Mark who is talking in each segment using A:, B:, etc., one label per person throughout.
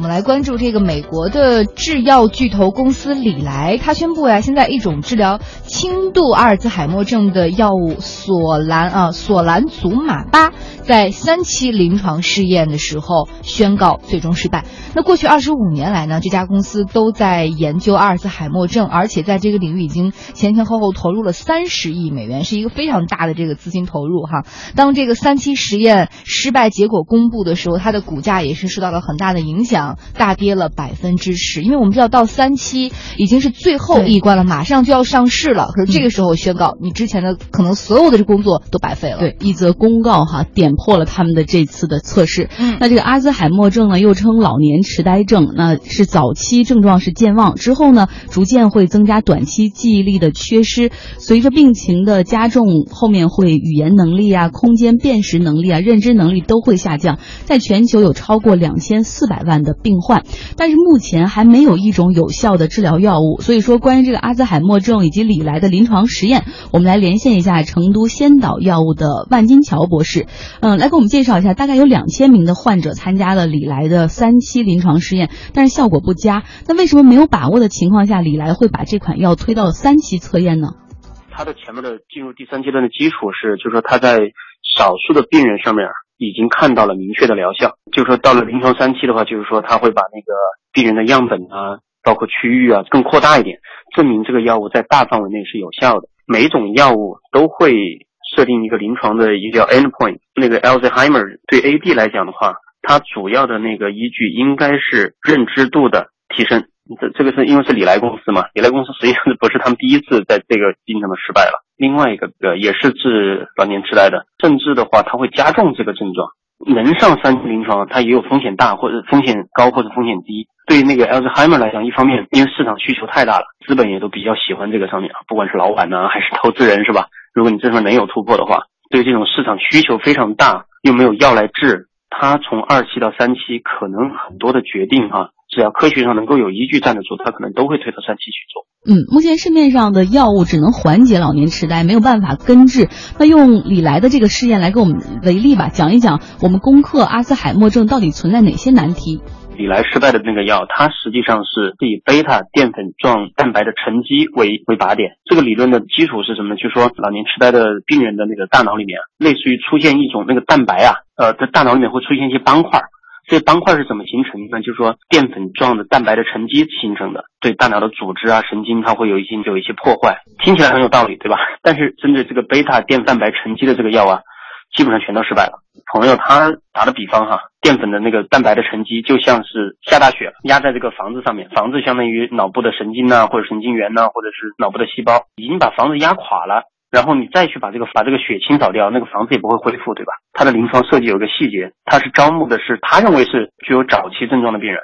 A: 我们来关注这个美国的制药巨头公司礼来，它宣布呀，现在一种治疗轻度阿尔兹海默症的药物索兰啊索兰祖马巴，在三期临床试验的时候宣告最终失败。那过去二十五年来呢，这家公司都在研究阿尔兹海默症，而且在这个领域已经前前后后投入了三十亿美元，是一个非常大的这个资金投入哈。当这个三期实验失败结果公布的时候，它的股价也是受到了很大的影响，大跌了百分之十。因为我们知道到三期已经是最后一关了，马上就要上市了。可是这个时候宣告，你之前的可能所有的这工作都白费了。
B: 对，一则公告哈，点破了他们的这次的测试。
A: 嗯，
B: 那这个阿兹海默症呢，又称老年痴呆症，那是早期症状是健忘，之后呢，逐渐会增加短期记忆力的缺失。随着病情的加重，后面会语言能力啊、空间辨识能力啊、认知能力都会下降。在全球有超过两千四百万的病患，但是目前还没有一种有效的治疗药物。所以说，关于这个阿兹海默症以及李来的临床实验，我们来连线一下成都先导药物的万金桥博士，嗯，来给我们介绍一下。大概有两千名的患者参加了李来的三期临床试验，但是效果不佳。那为什么没有把握的情况下，李来会把这款药推到三期测验呢？
C: 它的前面的进入第三阶段的基础是，就是说它在少数的病人上面已经看到了明确的疗效。就是说到了临床三期的话，就是说他会把那个病人的样本啊，包括区域啊更扩大一点，证明这个药物在大范围内是有效的。每种药物都会设定一个临床的一个叫 endpoint。那个 Alzheimer 对 AD 来讲的话，它主要的那个依据应该是认知度的提升。这这个是因为是李来公司嘛，李来公司实际上不是他们第一次在这个病上的失败了。另外一个呃也是治老年痴呆的，甚至的话它会加重这个症状。能上三期临床，它也有风险大或者风险高或者风险低。对那个 Alzheimer 来讲，一方面因为市场需求太大了，资本也都比较喜欢这个上面啊，不管是老板呢还是投资人是吧？如果你这上面能有突破的话，对这种市场需求非常大又没有药来治，它从二期到三期可能很多的决定哈。只要科学上能够有依据站得住，他可能都会推到三期去做。
B: 嗯，目前市面上的药物只能缓解老年痴呆，没有办法根治。那用李来的这个试验来给我们为例吧，讲一讲我们攻克阿兹海默症到底存在哪些难题。
C: 李来失败的那个药，它实际上是以贝塔淀粉状蛋白的沉积为为靶点。这个理论的基础是什么？就是说老年痴呆的病人的那个大脑里面，类似于出现一种那个蛋白啊，呃，在大脑里面会出现一些斑块。这斑块是怎么形成的？就是说淀粉状的蛋白的沉积形成的，对大脑的组织啊、神经，它会有一些有一些破坏。听起来很有道理，对吧？但是针对这个贝塔淀蛋白沉积的这个药啊，基本上全都失败了。朋友他打的比方哈，淀粉的那个蛋白的沉积就像是下大雪压在这个房子上面，房子相当于脑部的神经呐，或者神经元呐，或者是脑部的细胞，已经把房子压垮了。然后你再去把这个把这个血清扫掉，那个房子也不会恢复，对吧？它的临床设计有一个细节，它是招募的是他认为是具有早期症状的病人，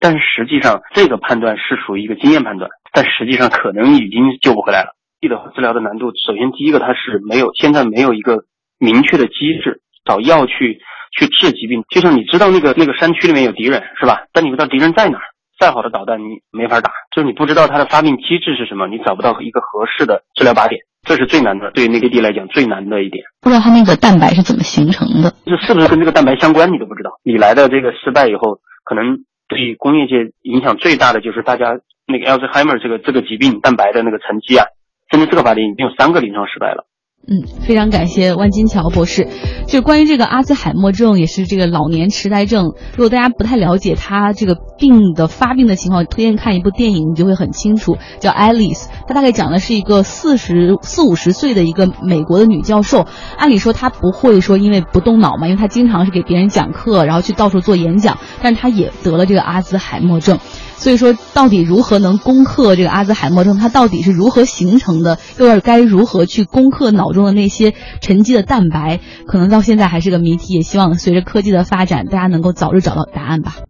C: 但是实际上这个判断是属于一个经验判断，但实际上可能已经救不回来了。记得治疗的难度，首先第一个它是没有现在没有一个明确的机制找药去去治疾病，就像你知道那个那个山区里面有敌人是吧？但你不知道敌人在哪儿，再好的导弹你没法打，就是你不知道它的发病机制是什么，你找不到一个合适的治疗靶点。这是最难的，对于那个地来讲最难的一点。
B: 不知道它那个蛋白是怎么形成的，
C: 这是不是跟这个蛋白相关，你都不知道。你来的这个失败以后，可能对工业界影响最大的就是大家那个 Alzheimer 这个这个疾病蛋白的那个沉积啊，针对这个靶点已经有三个临床失败了。
B: 嗯，非常感谢万金桥博士。就关于这个阿兹海默症，也是这个老年痴呆症。如果大家不太了解它这个病的发病的情况，推荐看一部电影，你就会很清楚，叫《Alice》。它大概讲的是一个四十四五十岁的一个美国的女教授。按理说她不会说因为不动脑嘛，因为她经常是给别人讲课，然后去到处做演讲，但是她也得了这个阿兹海默症。所以说，到底如何能攻克这个阿兹海默症？它到底是如何形成的？又要该如何去攻克脑中的那些沉积的蛋白？可能到现在还是个谜题。也希望随着科技的发展，大家能够早日找到答案吧。